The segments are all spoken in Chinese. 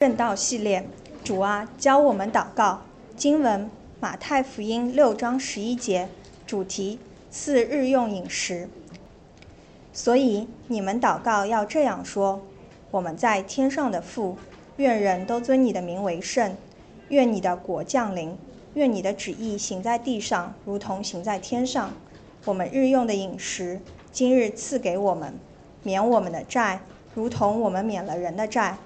正道系列，主啊，教我们祷告。经文：马太福音六章十一节，主题：赐日用饮食。所以你们祷告要这样说：我们在天上的父，愿人都尊你的名为圣。愿你的国降临。愿你的旨意行在地上，如同行在天上。我们日用的饮食，今日赐给我们，免我们的债，如同我们免了人的债。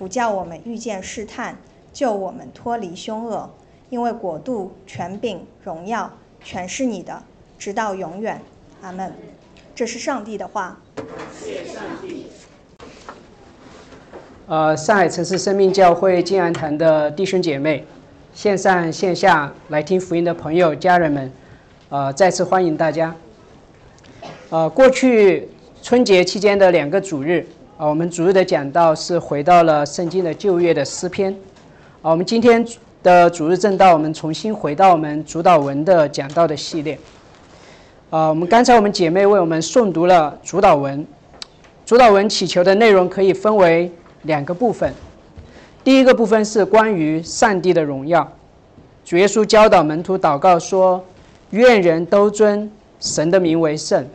不叫我们遇见试探，救我们脱离凶恶。因为国度、权柄、荣耀，全是你的，直到永远。阿门。这是上帝的话。谢上帝。呃，上海城市生命教会静安堂的弟兄姐妹，线上线下来听福音的朋友、家人们，呃，再次欢迎大家。呃，过去春节期间的两个主日。啊，我们主日的讲道是回到了圣经的旧约的诗篇。啊，我们今天的主日正道，我们重新回到我们主导文的讲道的系列。啊，我们刚才我们姐妹为我们诵读了主导文。主导文祈求的内容可以分为两个部分。第一个部分是关于上帝的荣耀。主耶稣教导门徒祷告说：“愿人都尊神的名为圣，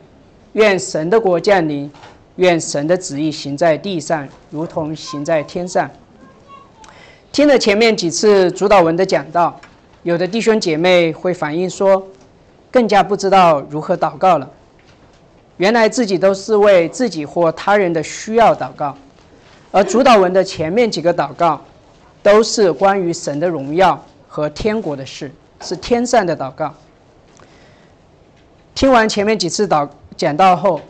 愿神的国降临。”愿神的旨意行在地上，如同行在天上。听了前面几次主导文的讲道，有的弟兄姐妹会反映说，更加不知道如何祷告了。原来自己都是为自己或他人的需要祷告，而主导文的前面几个祷告，都是关于神的荣耀和天国的事，是天上的祷告。听完前面几次祷讲道后。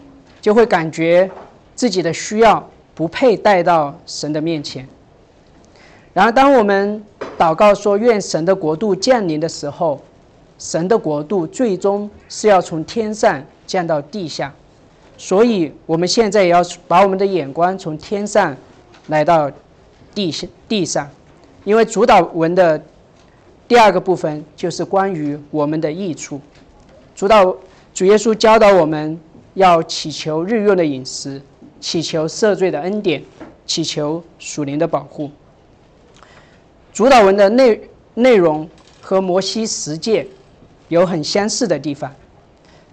就会感觉自己的需要不配带到神的面前。然而，当我们祷告说愿神的国度降临的时候，神的国度最终是要从天上降到地下。所以，我们现在也要把我们的眼光从天上来到地下地上，因为主导文的第二个部分就是关于我们的益处。主导主耶稣教导我们。要祈求日用的饮食，祈求赦罪的恩典，祈求属灵的保护。主导文的内内容和摩西十诫有很相似的地方。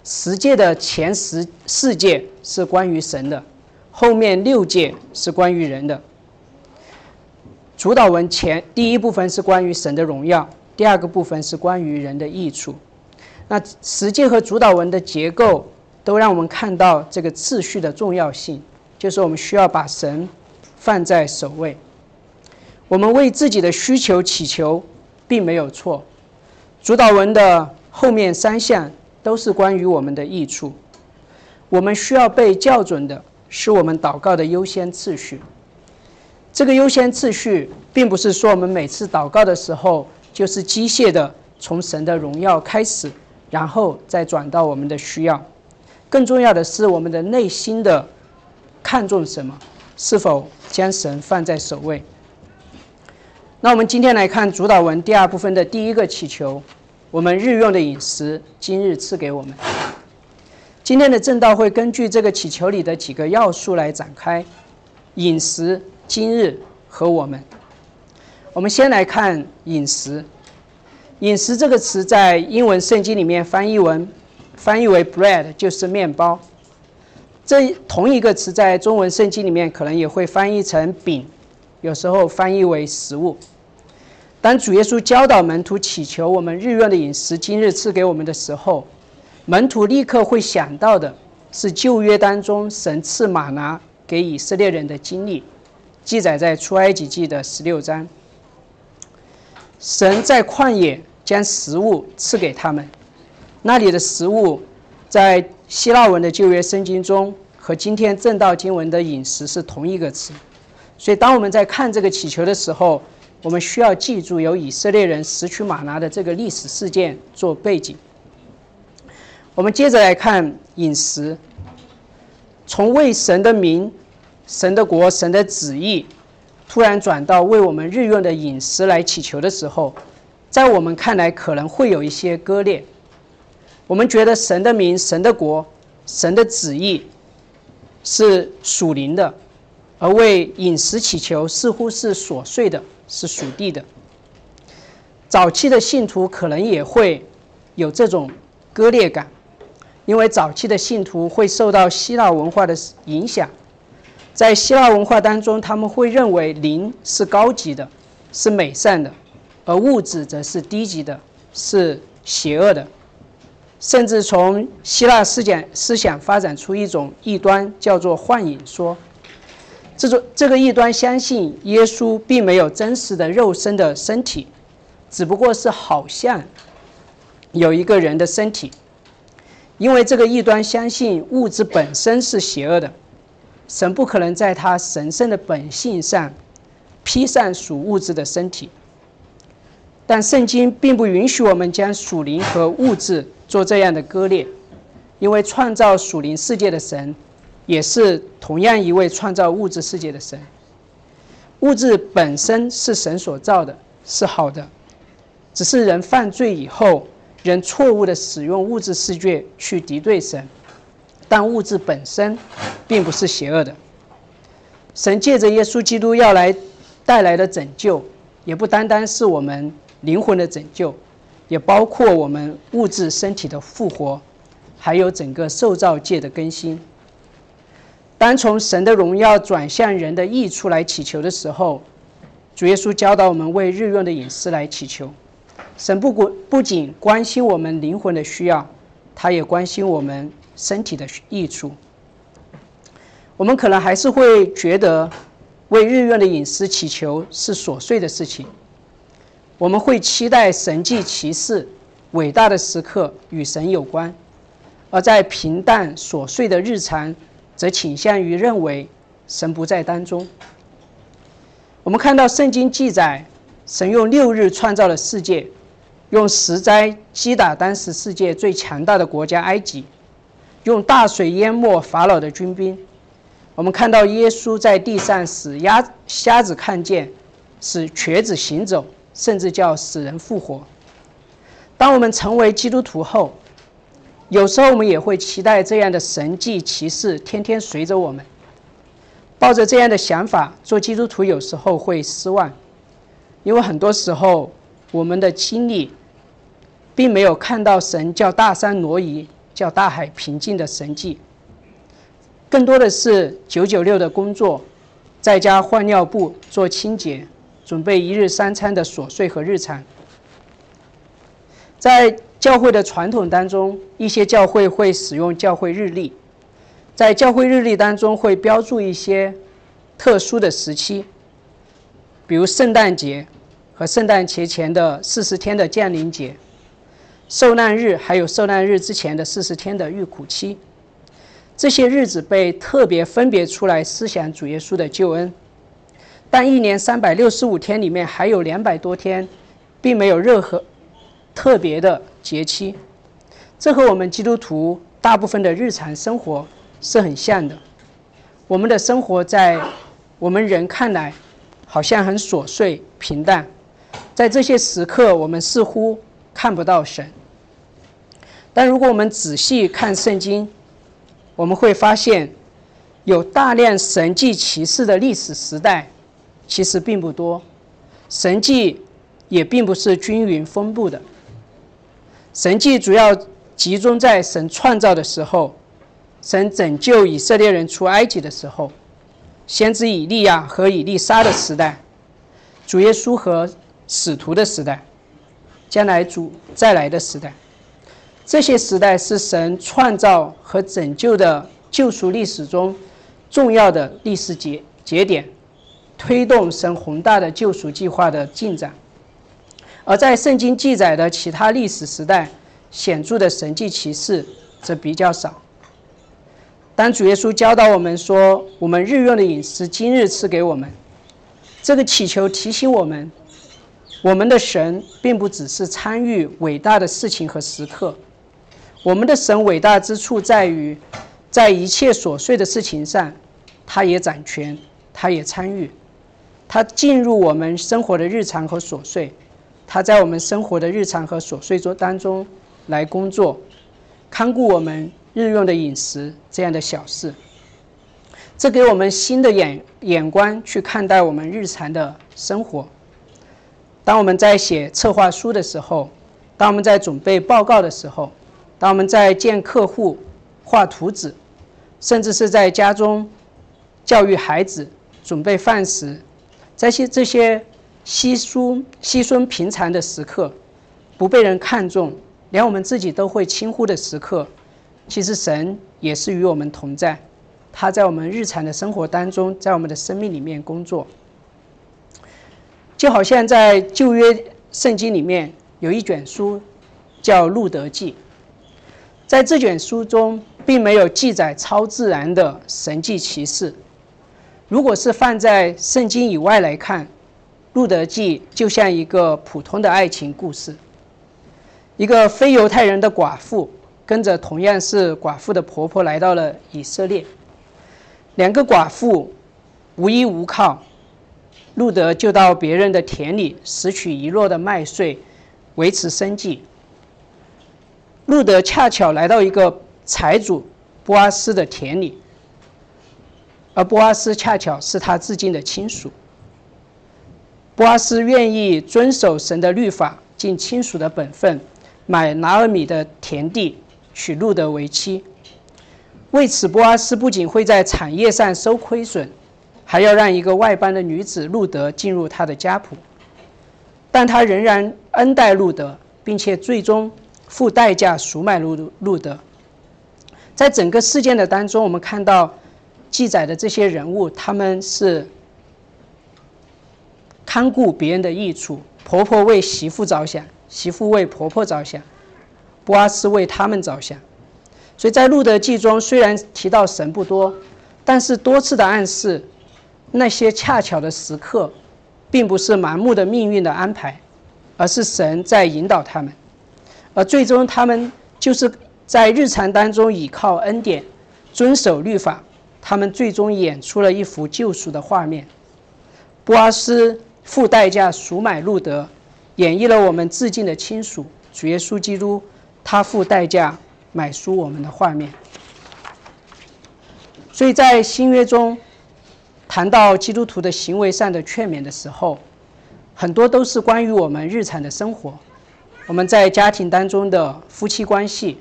十诫的前十四诫是关于神的，后面六诫是关于人的。主导文前第一部分是关于神的荣耀，第二个部分是关于人的益处。那十诫和主导文的结构。都让我们看到这个秩序的重要性，就是我们需要把神放在首位。我们为自己的需求祈求，并没有错。主导文的后面三项都是关于我们的益处。我们需要被校准的是我们祷告的优先次序。这个优先次序，并不是说我们每次祷告的时候就是机械的从神的荣耀开始，然后再转到我们的需要。更重要的是，我们的内心的看重什么？是否将神放在首位？那我们今天来看主导文第二部分的第一个祈求：我们日用的饮食，今日赐给我们。今天的正道会根据这个祈求里的几个要素来展开：饮食、今日和我们。我们先来看饮食。饮食这个词在英文圣经里面翻译文。翻译为 bread 就是面包，这同一个词在中文圣经里面可能也会翻译成饼，有时候翻译为食物。当主耶稣教导门徒祈求我们日用的饮食今日赐给我们的时候，门徒立刻会想到的是旧约当中神赐玛拿给以色列人的经历，记载在出埃及记的十六章。神在旷野将食物赐给他们。那里的食物，在希腊文的旧约圣经中和今天正道经文的饮食是同一个词，所以当我们在看这个祈求的时候，我们需要记住有以色列人拾取玛拿的这个历史事件做背景。我们接着来看饮食，从为神的名、神的国、神的旨意，突然转到为我们日用的饮食来祈求的时候，在我们看来可能会有一些割裂。我们觉得神的名、神的国、神的旨意是属灵的，而为饮食祈求似乎是琐碎的，是属地的。早期的信徒可能也会有这种割裂感，因为早期的信徒会受到希腊文化的影响，在希腊文化当中，他们会认为灵是高级的，是美善的，而物质则是低级的，是邪恶的。甚至从希腊思想思想发展出一种异端，叫做幻影说。这种这个异端相信耶稣并没有真实的肉身的身体。只不过是好像有一个人的身体，因为这个异端相信物质本身是邪恶的，神不可能在他神圣的本性上披上属物质的身体。但圣经并不允许我们将属灵和物质做这样的割裂，因为创造属灵世界的神也是同样一位创造物质世界的神。物质本身是神所造的，是好的。只是人犯罪以后，人错误的使用物质世界去敌对神，但物质本身并不是邪恶的。神借着耶稣基督要来带来的拯救，也不单单是我们灵魂的拯救，也包括我们物质身体的复活，还有整个受造界的更新。当从神的荣耀转向人的益处来祈求的时候，主耶稣教导我们为日用的饮食来祈求。神不不不仅关心我们灵魂的需要，他也关心我们身体的益处。我们可能还是会觉得为日用的饮食祈求是琐碎的事情。我们会期待神迹奇事、伟大的时刻与神有关，而在平淡琐碎的日常，则倾向于认为神不在当中。我们看到圣经记载，神用六日创造了世界。用十灾击打当时世界最强大的国家埃及，用大水淹没法老的军兵。我们看到耶稣在地上使瞎瞎子看见，使瘸子行走，甚至叫死人复活。当我们成为基督徒后，有时候我们也会期待这样的神迹奇事天天随着我们。抱着这样的想法做基督徒，有时候会失望，因为很多时候我们的经历。并没有看到神叫大山挪移、叫大海平静的神迹，更多的是九九六的工作，在家换尿布、做清洁、准备一日三餐的琐碎和日常。在教会的传统当中，一些教会会使用教会日历，在教会日历当中会标注一些特殊的时期，比如圣诞节和圣诞节前的四十天的降临节。受难日还有受难日之前的四十天的预苦期，这些日子被特别分别出来思想主耶稣的救恩。但一年三百六十五天里面还有两百多天，并没有任何特别的节期。这和我们基督徒大部分的日常生活是很像的。我们的生活在我们人看来好像很琐碎平淡，在这些时刻，我们似乎看不到神。但如果我们仔细看圣经，我们会发现，有大量神迹奇事的历史时代，其实并不多，神迹也并不是均匀分布的。神迹主要集中在神创造的时候，神拯救以色列人出埃及的时候，先知以利亚和以利沙的时代，主耶稣和使徒的时代，将来主再来的时代。这些时代是神创造和拯救的救赎历史中重要的历史节节点，推动神宏大的救赎计划的进展。而在圣经记载的其他历史时代，显著的神迹奇事则比较少。当主耶稣教导我们说：“我们日用的饮食，今日赐给我们。”这个祈求提醒我们，我们的神并不只是参与伟大的事情和时刻。我们的神伟大之处在于，在一切琐碎的事情上，他也掌权，他也参与，它进入我们生活的日常和琐碎，它在我们生活的日常和琐碎中当中来工作，看顾我们日用的饮食这样的小事。这给我们新的眼眼光去看待我们日常的生活。当我们在写策划书的时候，当我们在准备报告的时候，当我们在见客户、画图纸，甚至是在家中教育孩子、准备饭食，这些这些稀疏、稀松平常的时刻，不被人看重，连我们自己都会轻忽的时刻，其实神也是与我们同在，他在我们日常的生活当中，在我们的生命里面工作。就好像在旧约圣经里面有一卷书，叫《路德记》。在这卷书中，并没有记载超自然的神迹奇事。如果是放在圣经以外来看，《路德记》就像一个普通的爱情故事。一个非犹太人的寡妇，跟着同样是寡妇的婆婆来到了以色列。两个寡妇无依无靠。路德就到别人的田里拾取遗落的麦穗，维持生计。路德恰巧来到一个财主波阿斯的田里，而波阿斯恰巧是他至近的亲属。波阿斯愿意遵守神的律法，尽亲属的本分，买拿尔米的田地，娶路德为妻。为此，波阿斯不仅会在产业上收亏损。还要让一个外邦的女子路德进入他的家谱，但他仍然恩待路德，并且最终付代价赎买路路德。在整个事件的当中，我们看到记载的这些人物，他们是看顾别人的益处，婆婆为媳妇着想，媳妇为婆婆着想，波阿斯为他们着想。所以在路德记中，虽然提到神不多，但是多次的暗示。那些恰巧的时刻，并不是盲目的命运的安排，而是神在引导他们，而最终他们就是在日常当中倚靠恩典，遵守律法，他们最终演出了一幅救赎的画面。波阿斯付代价赎买路德，演绎了我们致敬的亲属主耶稣基督，他付代价买赎我们的画面。所以在新约中。谈到基督徒的行为上的劝勉的时候，很多都是关于我们日常的生活，我们在家庭当中的夫妻关系、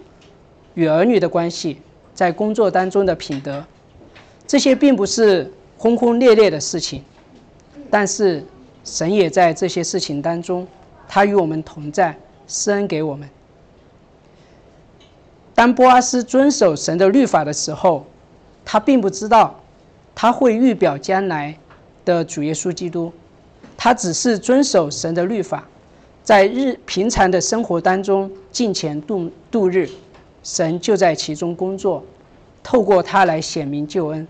与儿女的关系，在工作当中的品德，这些并不是轰轰烈烈的事情，但是神也在这些事情当中，他与我们同在，施恩给我们。当波阿斯遵守神的律法的时候，他并不知道。他会预表将来的主耶稣基督，他只是遵守神的律法，在日平常的生活当中尽前度度日，神就在其中工作，透过他来显明救恩。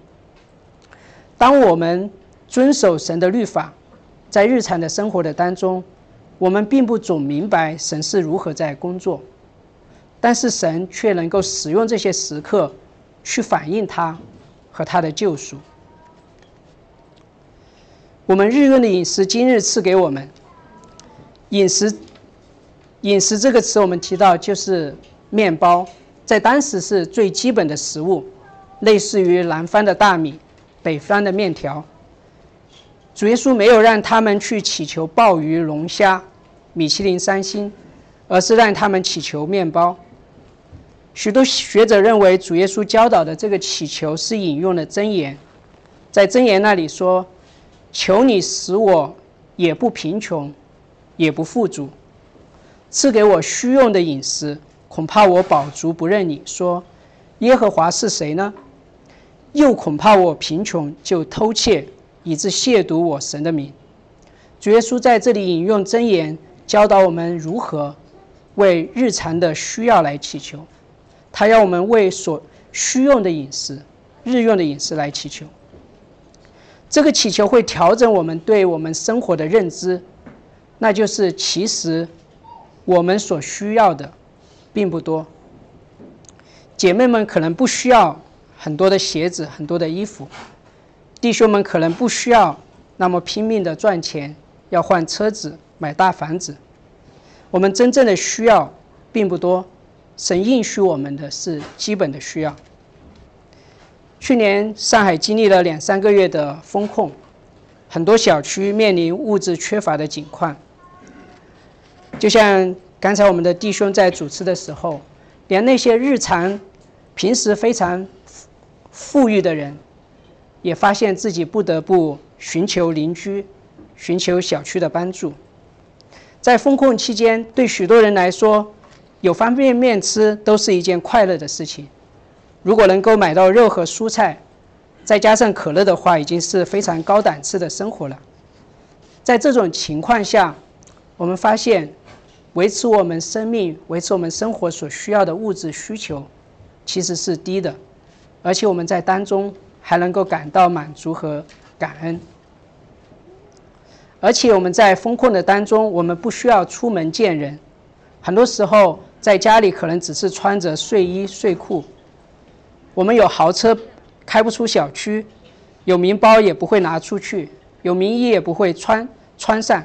当我们遵守神的律法，在日常的生活的当中，我们并不总明白神是如何在工作，但是神却能够使用这些时刻，去反映他和他的救赎。我们日用的饮食，今日赐给我们。饮食，饮食这个词我们提到就是面包，在当时是最基本的食物，类似于南方的大米，北方的面条。主耶稣没有让他们去祈求鲍鱼、龙虾、米其林三星，而是让他们祈求面包。许多学者认为，主耶稣教导的这个祈求是引用了箴言，在箴言那里说。求你使我也不贫穷，也不富足，赐给我需用的饮食。恐怕我饱足不认你，说耶和华是谁呢？又恐怕我贫穷就偷窃，以致亵渎我神的名。主耶稣在这里引用真言，教导我们如何为日常的需要来祈求。他要我们为所需用的饮食、日用的饮食来祈求。这个祈求会调整我们对我们生活的认知，那就是其实我们所需要的并不多。姐妹们可能不需要很多的鞋子、很多的衣服，弟兄们可能不需要那么拼命的赚钱，要换车子、买大房子。我们真正的需要并不多，神应许我们的是基本的需要。去年上海经历了两三个月的封控，很多小区面临物质缺乏的境况。就像刚才我们的弟兄在主持的时候，连那些日常、平时非常富裕的人，也发现自己不得不寻求邻居、寻求小区的帮助。在封控期间，对许多人来说，有方便面吃都是一件快乐的事情。如果能够买到肉和蔬菜，再加上可乐的话，已经是非常高档次的生活了。在这种情况下，我们发现，维持我们生命、维持我们生活所需要的物质需求，其实是低的，而且我们在当中还能够感到满足和感恩。而且我们在风控的当中，我们不需要出门见人，很多时候在家里可能只是穿着睡衣睡裤。我们有豪车，开不出小区；有名包也不会拿出去；有名衣也不会穿穿上。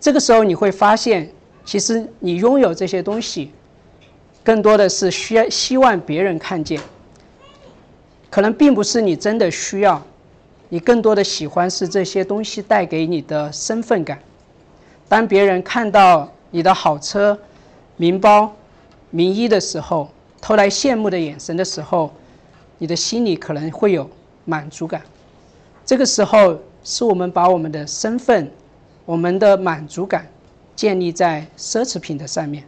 这个时候你会发现，其实你拥有这些东西，更多的是需要希望别人看见。可能并不是你真的需要，你更多的喜欢是这些东西带给你的身份感。当别人看到你的好车、名包、名衣的时候，投来羡慕的眼神的时候，你的心里可能会有满足感。这个时候，是我们把我们的身份、我们的满足感建立在奢侈品的上面。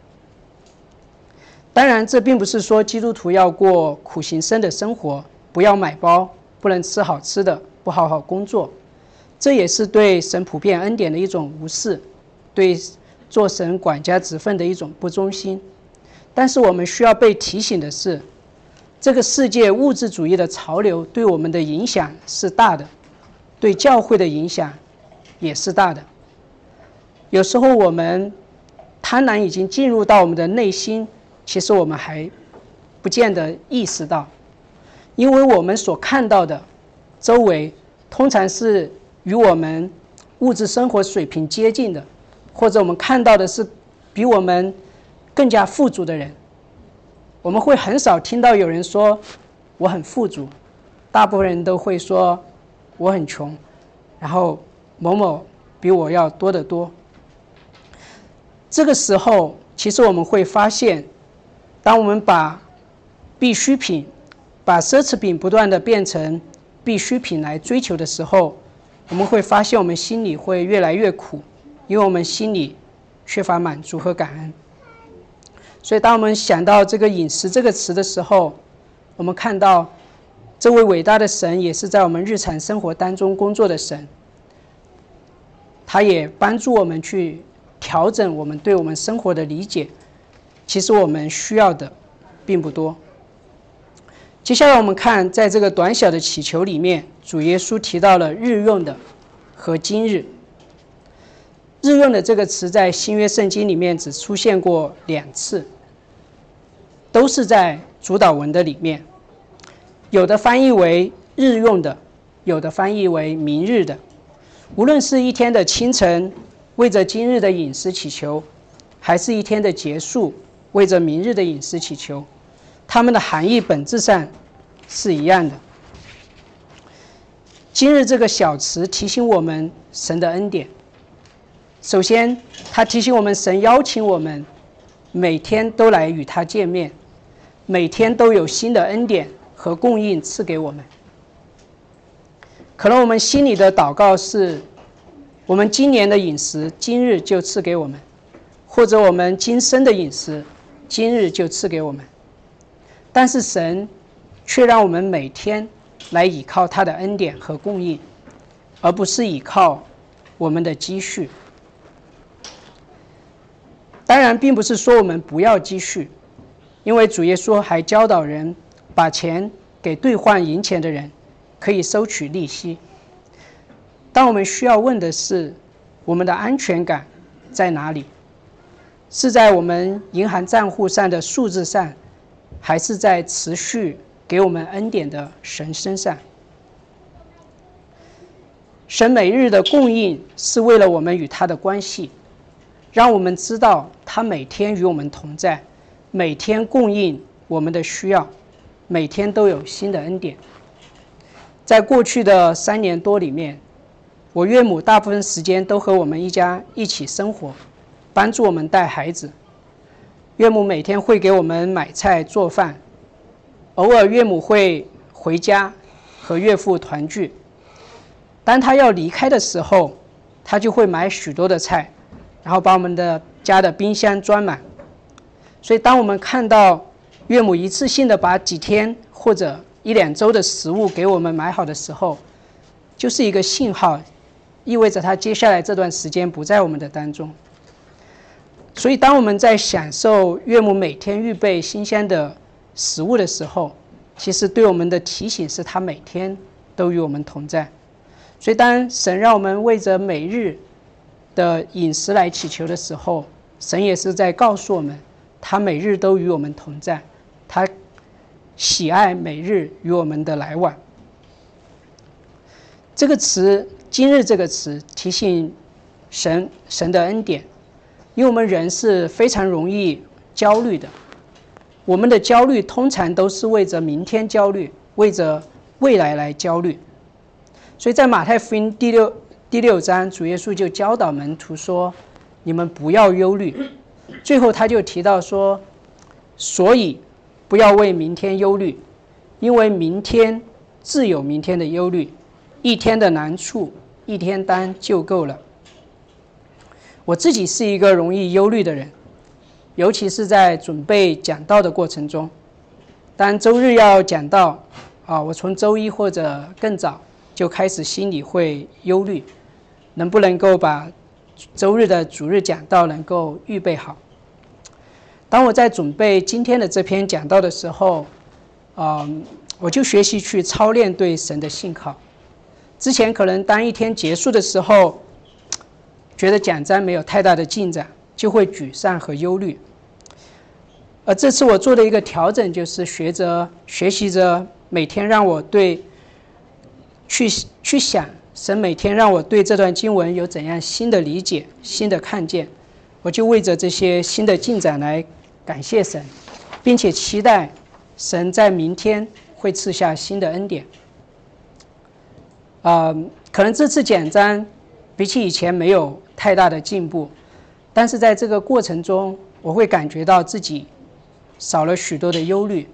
当然，这并不是说基督徒要过苦行僧的生活，不要买包，不能吃好吃的，不好好工作。这也是对神普遍恩典的一种无视，对做神管家职分的一种不忠心。但是我们需要被提醒的是，这个世界物质主义的潮流对我们的影响是大的，对教会的影响也是大的。有时候我们贪婪已经进入到我们的内心，其实我们还不见得意识到，因为我们所看到的周围通常是与我们物质生活水平接近的，或者我们看到的是比我们。更加富足的人，我们会很少听到有人说我很富足，大部分人都会说我很穷，然后某某比我要多得多。这个时候，其实我们会发现，当我们把必需品、把奢侈品不断的变成必需品来追求的时候，我们会发现我们心里会越来越苦，因为我们心里缺乏满足和感恩。所以，当我们想到这个“饮食”这个词的时候，我们看到这位伟大的神也是在我们日常生活当中工作的神。他也帮助我们去调整我们对我们生活的理解。其实我们需要的并不多。接下来我们看，在这个短小的祈求里面，主耶稣提到了日用的和今日。日用的这个词在新约圣经里面只出现过两次。都是在主导文的里面，有的翻译为日用的，有的翻译为明日的。无论是一天的清晨，为着今日的饮食祈求，还是一天的结束，为着明日的饮食祈求，它们的含义本质上是一样的。今日这个小词提醒我们神的恩典。首先，它提醒我们神邀请我们每天都来与他见面。每天都有新的恩典和供应赐给我们。可能我们心里的祷告是：我们今年的饮食今日就赐给我们，或者我们今生的饮食今日就赐给我们。但是神却让我们每天来依靠他的恩典和供应，而不是依靠我们的积蓄。当然，并不是说我们不要积蓄。因为主耶稣还教导人，把钱给兑换银钱的人，可以收取利息。但我们需要问的是，我们的安全感在哪里？是在我们银行账户上的数字上，还是在持续给我们恩典的神身上？神每日的供应是为了我们与他的关系，让我们知道他每天与我们同在。每天供应我们的需要，每天都有新的恩典。在过去的三年多里面，我岳母大部分时间都和我们一家一起生活，帮助我们带孩子。岳母每天会给我们买菜做饭，偶尔岳母会回家和岳父团聚。当他要离开的时候，他就会买许多的菜，然后把我们的家的冰箱装满。所以，当我们看到岳母一次性的把几天或者一两周的食物给我们买好的时候，就是一个信号，意味着他接下来这段时间不在我们的当中。所以，当我们在享受岳母每天预备新鲜的食物的时候，其实对我们的提醒是，他每天都与我们同在。所以，当神让我们为着每日的饮食来祈求的时候，神也是在告诉我们，他每日都与我们同在，他喜爱每日与我们的来往。这个词“今日”这个词提醒神神的恩典。因为我们人是非常容易焦虑的，我们的焦虑通常都是为着明天焦虑，为着未来来焦虑。所以在马太福音第六第六章，主耶稣就教导门徒说：“你们不要忧虑。”最后他就提到说：“所以不要为明天忧虑，因为明天自有明天的忧虑，一天的难处一天担就够了。”我自己是一个容易忧虑的人，尤其是在准备讲道的过程中。当周日要讲道，啊，我从周一或者更早就开始心里会忧虑，能不能够把周日的主日讲道能够预备好？当我在准备今天的这篇讲道的时候，啊，我就学习去操练对神的信靠。之前可能当一天结束的时候。觉得讲章没有太大的进展，就会沮丧和忧虑。而这次我做的一个调整，就是学着学习着每天让我对去去想神每天让我对这段经文有怎样新的理解、新的看见，我就为着这些新的进展来感谢神，并且期待神在明天会赐下新的恩典。啊，可能这次讲章比起以前没有。太大的进步，但是在这个过程中，我会感觉到自己少了许多的忧虑，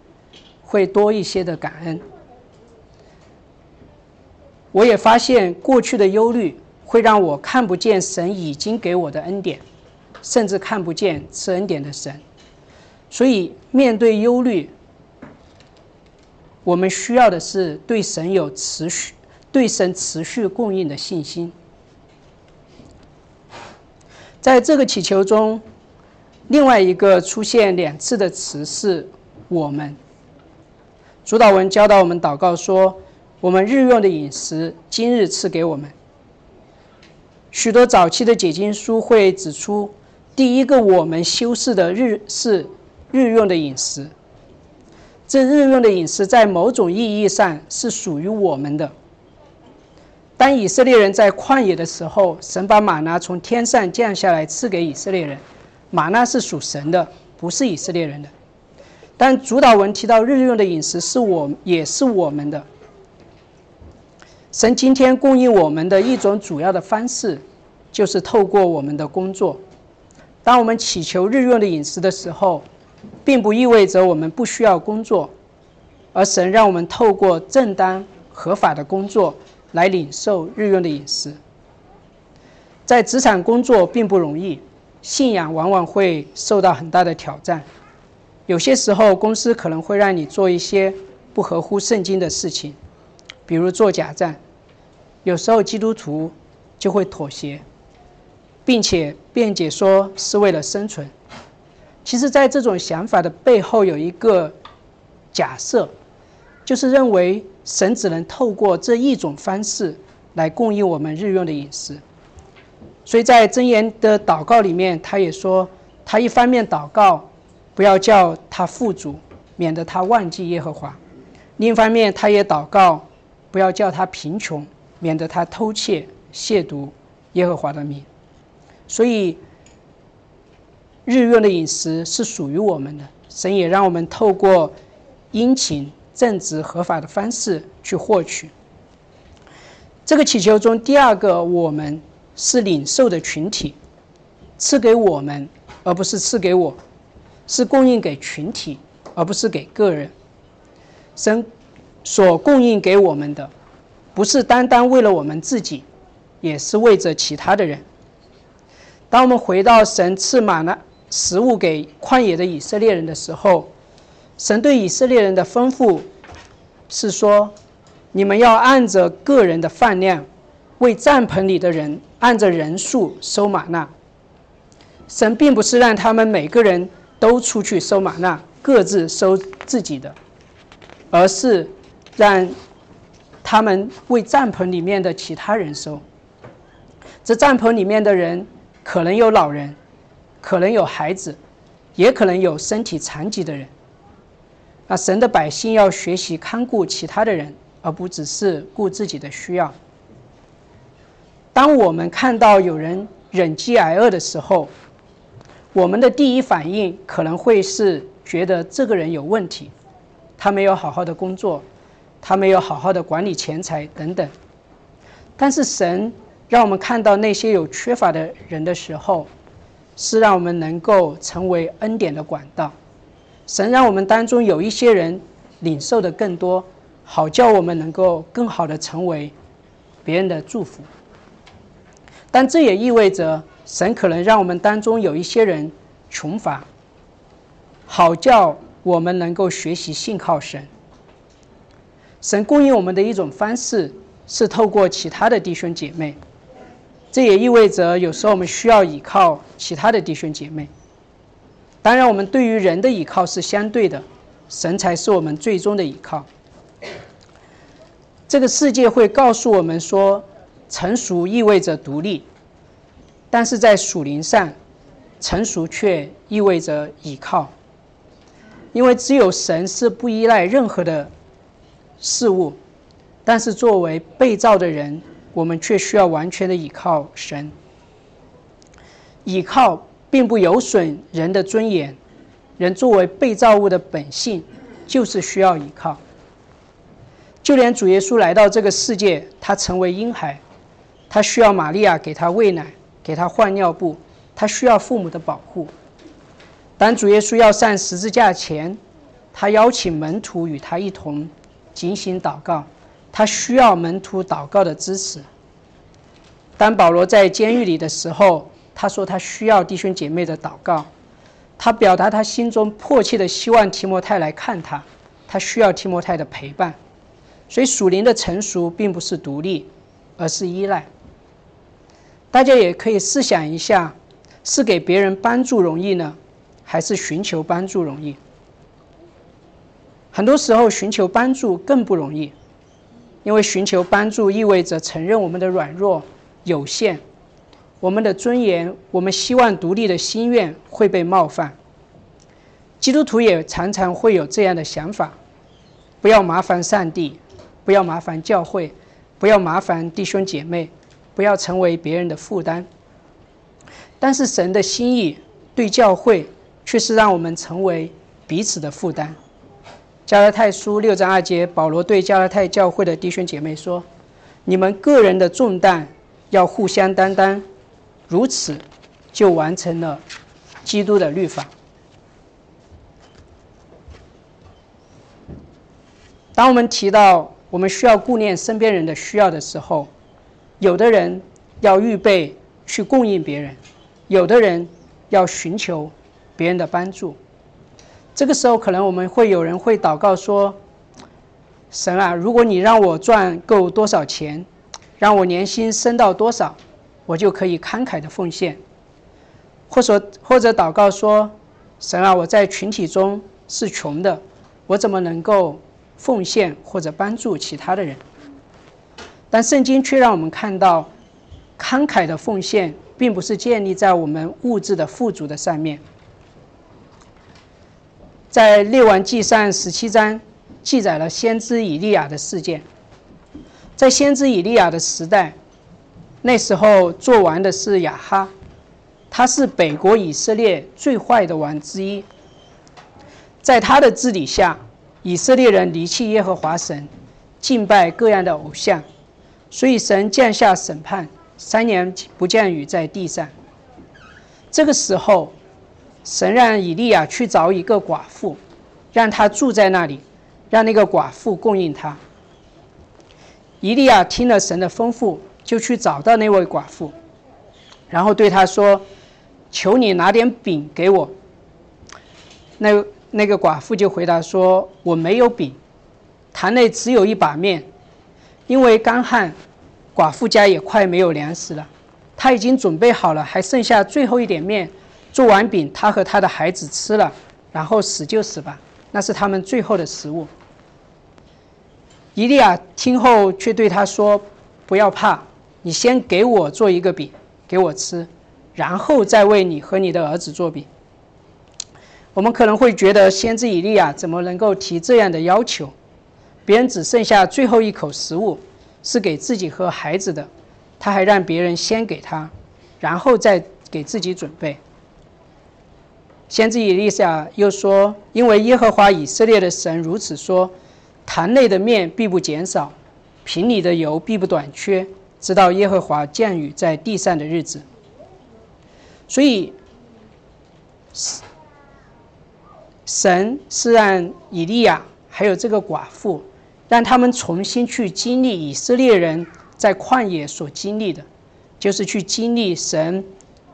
会多一些的感恩。我也发现过去的忧虑会让我看不见神已经给我的恩典，甚至看不见赐恩典的神。所以面对忧虑，我们需要的是对神有持续、对神持续供应的信心。在这个祈求中，另外一个出现两次的词是“我们”。主导文教导我们祷告说：“我们日用的饮食，今日赐给我们。”许多早期的解经书会指出，第一个我们修饰的日是日用的饮食。这日用的饮食在某种意义上是属于我们的。当以色列人在旷野的时候，神把玛拿从天上降下来赐给以色列人，玛拿是属神的，不是以色列人的。但主导文提到日用的饮食是我也是我们的。神今天供应我们的一种主要的方式，就是透过我们的工作。当我们祈求日用的饮食的时候，并不意味着我们不需要工作，而神让我们透过正当合法的工作。来领受日用的饮食，在职场工作并不容易，信仰往往会受到很大的挑战。有些时候，公司可能会让你做一些不合乎圣经的事情，比如做假账。有时候，基督徒就会妥协，并且辩解说是为了生存。其实，在这种想法的背后，有一个假设，就是认为。神只能透过这一种方式来供应我们日用的饮食，所以在箴言的祷告里面，他也说，他一方面祷告，不要叫他富足，免得他忘记耶和华；另一方面，他也祷告，不要叫他贫穷，免得他偷窃亵渎耶和华的名。所以，日用的饮食是属于我们的，神也让我们透过殷勤。正直合法的方式去获取。这个祈求中第二个我们是领受的群体，赐给我们，而不是赐给我，是供应给群体，而不是给个人。神所供应给我们的，不是单单为了我们自己，也是为着其他的人。当我们回到神赐满了食物给旷野的以色列人的时候，神对以色列人的吩咐是说：“你们要按着个人的饭量，为帐篷里的人按着人数收玛纳。”神并不是让他们每个人都出去收玛纳，各自收自己的，而是让他们为帐篷里面的其他人收。这帐篷里面的人。可能有老人，可能有孩子，也可能有身体残疾的人。那神的百姓要学习看顾其他的人，而不只是顾自己的需要。当我们看到有人忍饥挨饿的时候，我们的第一反应可能会是觉得这个人有问题，他没有好好的工作，他没有好好的管理钱财等等。但是神。让我们看到那些有缺乏的人的时候，是让我们能够成为恩典的管道。神让我们当中有一些人领受的更多，好叫我们能够更好的成为别人的祝福。但这也意味着神可能让我们当中有一些人穷乏，好叫我们能够学习信靠神。神供应我们的一种方式是透过其他的弟兄姐妹。这也意味着，有时候我们需要依靠其他的弟兄姐妹。当然，我们对于人的依靠是相对的，神才是我们最终的依靠。这个世界会告诉我们说，成熟意味着独立，但是在属灵上，成熟却意味着依靠，因为只有神是不依赖任何的事物，但是作为被造的人。我们却需要完全的依靠神。依靠并不有损人的尊严，人作为被造物的本性就是需要依靠。就连主耶稣来到这个世界，他成为婴孩，他需要玛利亚给他喂奶，给他换尿布，他需要父母的保护。当主耶稣要上十字架前，他邀请门徒与他一同进行祷告。他需要门徒祷告的支持。当保罗在监狱里的时候，他说他需要弟兄姐妹的祷告。他表达他心中迫切的希望提摩太来看他，他需要提摩太的陪伴。所以属灵的成熟并不是独立，而是依赖。大家也可以试想一下，是给别人帮助容易呢，还是寻求帮助容易？很多时候，寻求帮助更不容易。因为寻求帮助意味着承认我们的软弱、有限，我们的尊严，我们希望独立的心愿会被冒犯。基督徒也常常会有这样的想法：不要麻烦上帝，不要麻烦教会，不要麻烦弟兄姐妹，不要成为别人的负担。但是神的心意对教会却是让我们成为彼此的负担。加拉太书六章二节，保罗对加拉太教会的弟兄姐妹说：“你们个人的重担要互相担当，如此就完成了基督的律法。”当我们提到我们需要顾念身边人的需要的时候，有的人要预备去供应别人，有的人要寻求别人的帮助。这个时候，可能我们会有人会祷告说：“神啊，如果你让我赚够多少钱，让我年薪升到多少，我就可以慷慨的奉献。”或者或者祷告说：“神啊，我在群体中是穷的，我怎么能够奉献或者帮助其他的人？”但圣经却让我们看到，慷慨的奉献并不是建立在我们物质的富足的上面。在列王记上十七章记载了先知以利亚的事件。在先知以利亚的时代，那时候做王的是亚哈，他是北国以色列最坏的王之一。在他的治理下，以色列人离弃耶和华神，敬拜各样的偶像，所以神降下审判，三年不降雨在地上。这个时候，神让以利亚去找一个寡妇，让他住在那里，让那个寡妇供应他。以利亚听了神的吩咐，就去找到那位寡妇，然后对他说：“求你拿点饼给我。”那那个寡妇就回答说：“我没有饼，坛内只有一把面，因为干旱，寡妇家也快没有粮食了。她已经准备好了，还剩下最后一点面，做完饼，她和她的孩子吃了，然后死就死吧，那是他们最后的食物。”伊利亚听后却对他说：“不要怕，你先给我做一个饼，给我吃，然后再为你和你的儿子做饼。”我们可能会觉得，先知以利亚怎么能够提这样的要求？别人只剩下最后一口食物是给自己和孩子的，他还让别人先给他，然后再给自己准备。先知以利亚又说：“因为耶和华以色列的神如此说。”坛内的面必不减少，瓶里的油必不短缺，直到耶和华降雨在地上的日子。所以，神是让以利亚还有这个寡妇，让他们重新去经历以色列人在旷野所经历的，就是去经历神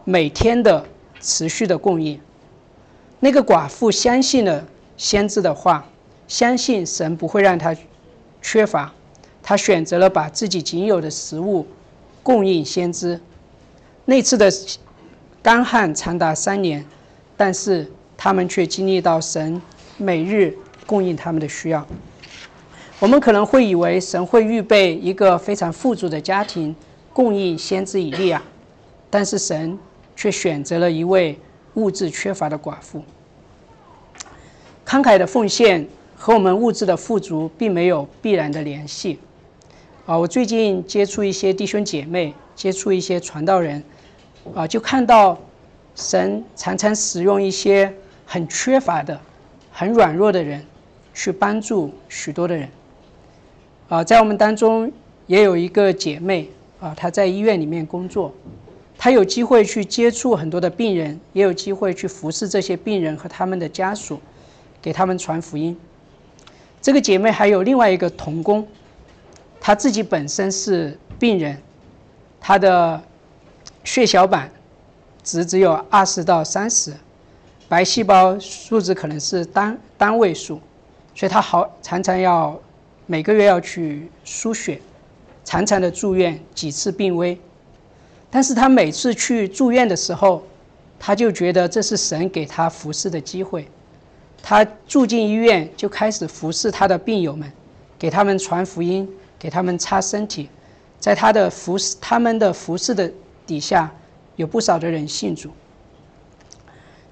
每天的持续的供应。那个寡妇相信了先知的话。相信神不会让他缺乏，他选择了把自己仅有的食物供应先知。那次的干旱长达三年，但是他们却经历到神每日供应他们的需要。我们可能会以为神会预备一个非常富足的家庭供应先知以利亚，但是神却选择了一位物质缺乏的寡妇。慷慨的奉献。和我们物质的富足并没有必然的联系，啊，我最近接触一些弟兄姐妹，接触一些传道人，啊，就看到神常常使用一些很缺乏的、很软弱的人，去帮助许多的人。啊，在我们当中也有一个姐妹，啊，她在医院里面工作，她有机会去接触很多的病人，也有机会去服侍这些病人和他们的家属，给他们传福音。这个姐妹还有另外一个童工，他自己本身是病人，他的血小板值只有二十到三十，白细胞数值可能是单单位数，所以他好常常要每个月要去输血，常常的住院几次病危，但是他每次去住院的时候，他就觉得这是神给他服侍的机会。他住进医院，就开始服侍他的病友们，给他们传福音，给他们擦身体。在他的服侍，他们的服侍的底下，有不少的人信主。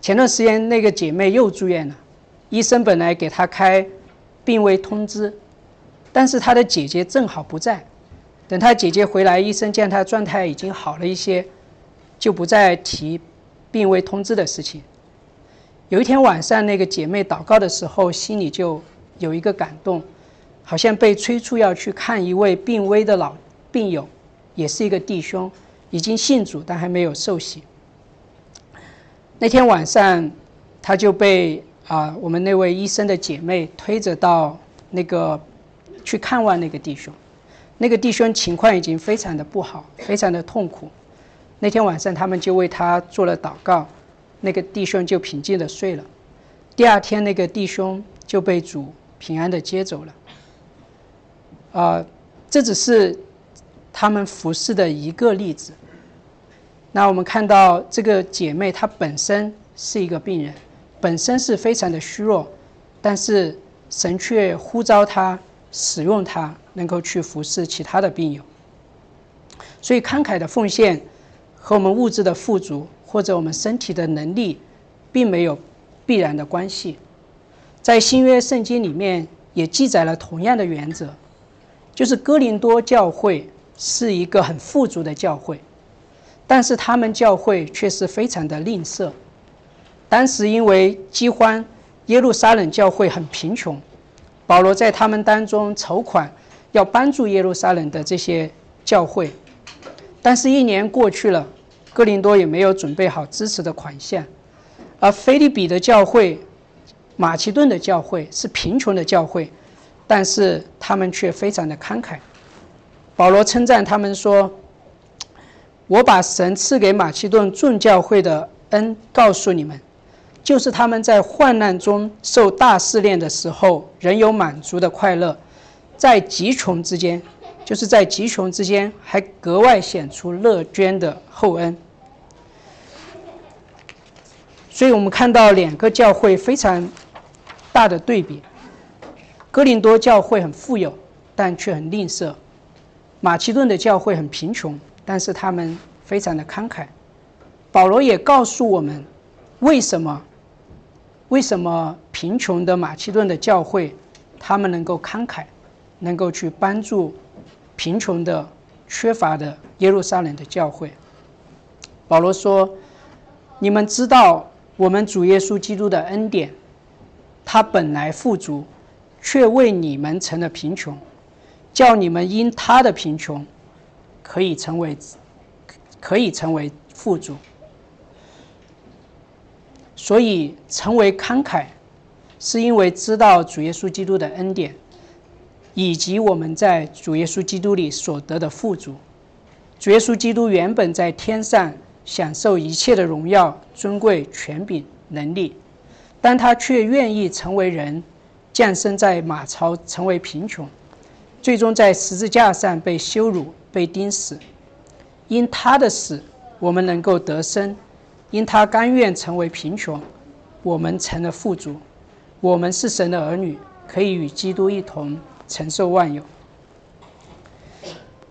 前段时间，那个姐妹又住院了，医生本来给她开病危通知，但是她的姐姐正好不在。等她姐姐回来，医生见她状态已经好了一些，就不再提病危通知的事情。有一天晚上，那个姐妹祷告的时候，心里就有一个感动，好像被催促要去看一位病危的老病友，也是一个弟兄，已经信主但还没有受洗。那天晚上，他就被啊我们那位医生的姐妹推着到那个去看望那个弟兄，那个弟兄情况已经非常的不好，非常的痛苦。那天晚上，他们就为他做了祷告。那个弟兄就平静的睡了，第二天那个弟兄就被主平安的接走了。啊，这只是他们服侍的一个例子。那我们看到这个姐妹她本身是一个病人，本身是非常的虚弱，但是神却呼召她使用她，能够去服侍其他的病友。所以慷慨的奉献和我们物质的富足。或者我们身体的能力，并没有必然的关系，在新约圣经里面也记载了同样的原则，就是哥林多教会是一个很富足的教会，但是他们教会却是非常的吝啬。当时因为饥荒，耶路撒冷教会很贫穷，保罗在他们当中筹款，要帮助耶路撒冷的这些教会。但是，一年过去了，哥林多也没有准备好支持的款项，而菲利比的教会、马其顿的教会是贫穷的教会，但是他们却非常的慷慨。保罗称赞他们说：“我把神赐给马其顿众教会的恩告诉你们，就是他们在患难中受大试炼的时候，仍有满足的快乐，在极穷之间。”就是在极穷之间，还格外显出乐捐的厚恩。所以我们看到两个教会非常大的对比：哥林多教会很富有，但却很吝啬；马其顿的教会很贫穷，但是他们非常的慷慨。保罗也告诉我们，为什么为什么贫穷的马其顿的教会，他们能够慷慨，能够去帮助。贫穷的、缺乏的耶路撒冷的教会，保罗说：“你们知道，我们主耶稣基督的恩典，他本来富足，却为你们成了贫穷，叫你们因他的贫穷，可以成为，可以成为富足。所以，成为慷慨，是因为知道主耶稣基督的恩典。”以及我们在主耶稣基督里所得的富足。主耶稣基督原本在天上享受一切的荣耀、尊贵、权柄、能力，但他却愿意成为人，降生在马槽，成为贫穷，最终在十字架上被羞辱、被钉死。因他的死，我们能够得生；因他甘愿成为贫穷，我们成了富足。我们是神的儿女，可以与基督一同。承受万有，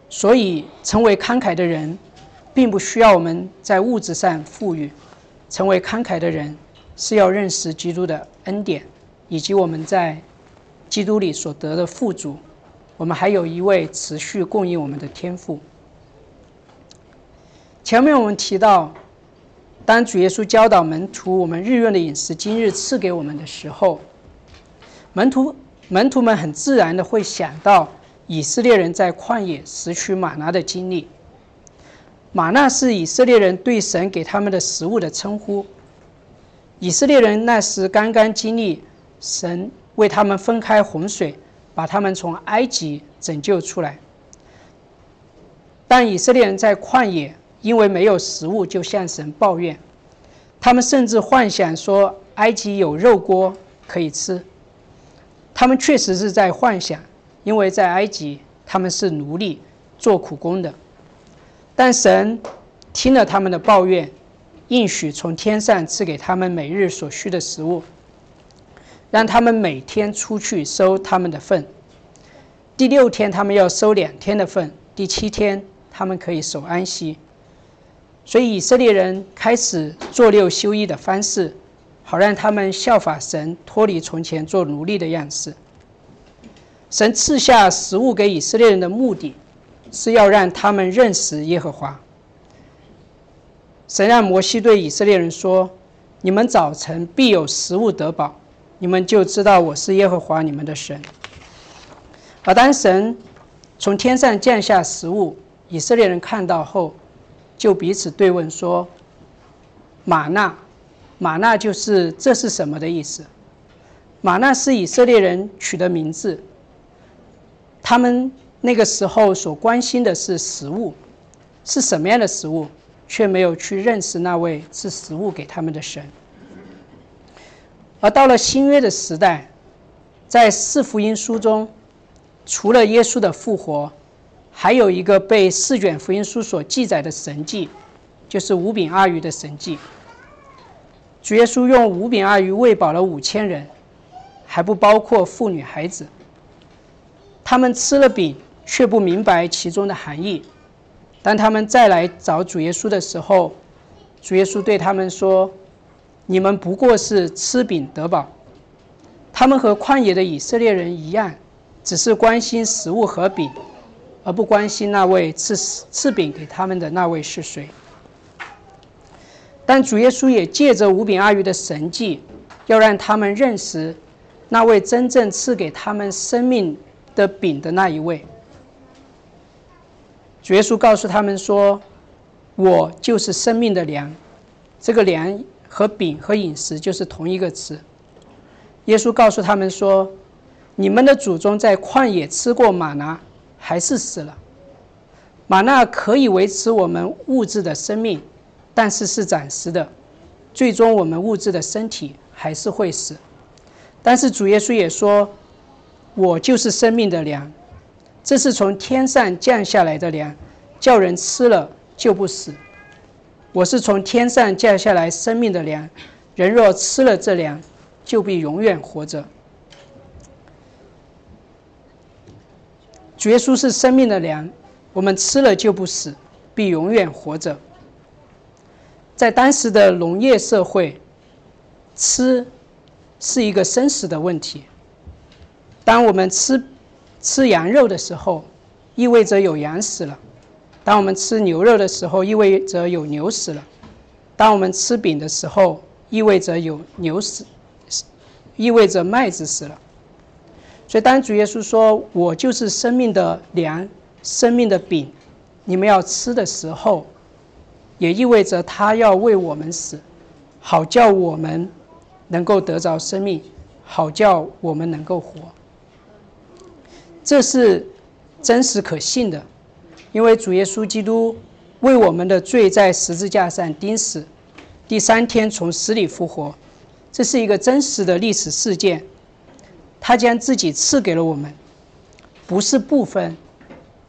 所以成为慷慨的人，并不需要我们在物质上富裕。成为慷慨的人，是要认识基督的恩典，以及我们在基督里所得的富足。我们还有一位持续供应我们的天赋。前面我们提到，当主耶稣教导门徒我们日用的饮食今日赐给我们的时候，门徒。门徒们很自然的会想到以色列人在旷野拾取玛拿的经历。玛纳是以色列人对神给他们的食物的称呼。以色列人那时刚刚经历神为他们分开洪水，把他们从埃及拯救出来。但以色列人在旷野因为没有食物，就向神抱怨。他们甚至幻想说埃及有肉锅可以吃。他们确实是在幻想，因为在埃及他们是奴隶，做苦工的。但神听了他们的抱怨，应许从天上赐给他们每日所需的食物，让他们每天出去收他们的份。第六天他们要收两天的份，第七天他们可以守安息。所以以色列人开始做六休一的方式。好让他们效法神，脱离从前做奴隶的样式。神赐下食物给以色列人的目的，是要让他们认识耶和华。神让摩西对以色列人说：“你们早晨必有食物得饱，你们就知道我是耶和华你们的神。”而当神从天上降下食物，以色列人看到后，就彼此对问说：“玛纳。”玛纳就是这是什么的意思？玛纳是以色列人取的名字。他们那个时候所关心的是食物，是什么样的食物，却没有去认识那位是食物给他们的神。而到了新约的时代，在四福音书中，除了耶稣的复活，还有一个被四卷福音书所记载的神迹，就是五饼二鱼的神迹。主耶稣用五饼二鱼喂饱了五千人，还不包括妇女孩子。他们吃了饼，却不明白其中的含义。当他们再来找主耶稣的时候，主耶稣对他们说：“你们不过是吃饼得饱。”他们和旷野的以色列人一样，只是关心食物和饼，而不关心那位赐赐饼给他们的那位是谁。但主耶稣也借着五饼二鱼的神迹，要让他们认识那位真正赐给他们生命的饼的那一位。主耶稣告诉他们说：“我就是生命的粮。”这个粮和饼和饮食就是同一个词。耶稣告诉他们说：“你们的祖宗在旷野吃过玛拿，还是死了。玛纳可以维持我们物质的生命，但是是暂时的，最终我们物质的身体还是会死。但是主耶稣也说：‘我就是生命的粮。’这是从天上降下来的粮，叫人吃了就不死。我是从天上降下来生命的粮，人若吃了这粮，就必永远活着。绝书是生命的粮，我们吃了就不死，必永远活着。在当时的农业社会，吃是一个生死的问题。当我们吃。吃羊肉的时候，意味着有羊死了；当我们吃牛肉的时候，意味着有牛死了；当我们吃饼的时候，意味着有牛死，意味着麦子死了。所以，当主耶稣说“我就是生命的粮，生命的饼”，你们要吃的时候，也意味着他要为我们死，好叫我们能够得着生命，好叫我们能够活。这是真实可信的，因为主耶稣基督为我们的罪在十字架上钉死，第三天从死里复活，这是一个真实的历史事件。他将自己赐给了我们，不是部分，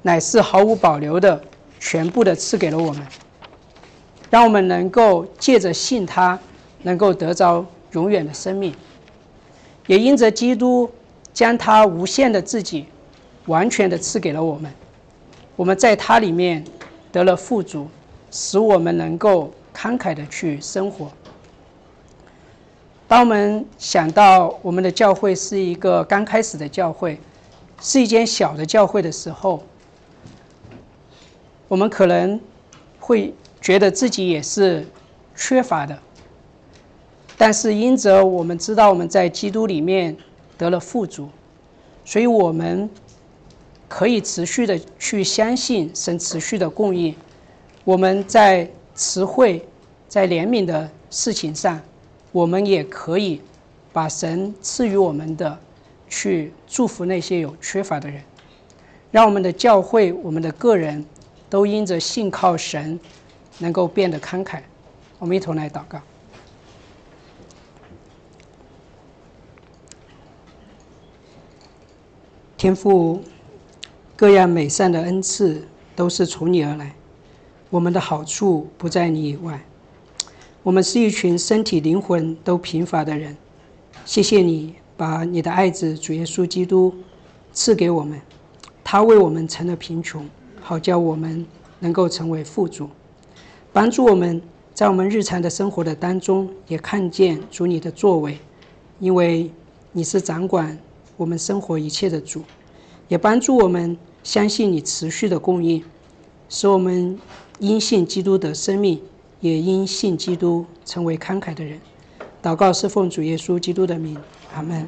乃是毫无保留的、全部的赐给了我们，让我们能够借着信他，能够得着永远的生命，也因着基督将他无限的自己。完全的赐给了我们，我们在它里面得了富足，使我们能够慷慨的去生活。当我们想到我们的教会是一个刚开始的教会，是一间小的教会的时候，我们可能会觉得自己也是缺乏的。但是因着我们知道我们在基督里面得了富足，所以我们。可以持续的去相信神持续的供应，我们在慈惠、在怜悯的事情上，我们也可以把神赐予我们的去祝福那些有缺乏的人，让我们的教会、我们的个人都因着信靠神，能够变得慷慨。我们一同来祷告，天父。各样美善的恩赐都是从你而来，我们的好处不在你以外。我们是一群身体灵魂都贫乏的人，谢谢你把你的爱子主耶稣基督赐给我们，他为我们成了贫穷，好叫我们能够成为富足，帮助我们在我们日常的生活的当中也看见主你的作为，因为你是掌管我们生活一切的主，也帮助我们。相信你持续的供应，使我们因信基督的生命，也因信基督成为慷慨的人。祷告是奉主耶稣基督的名，阿门。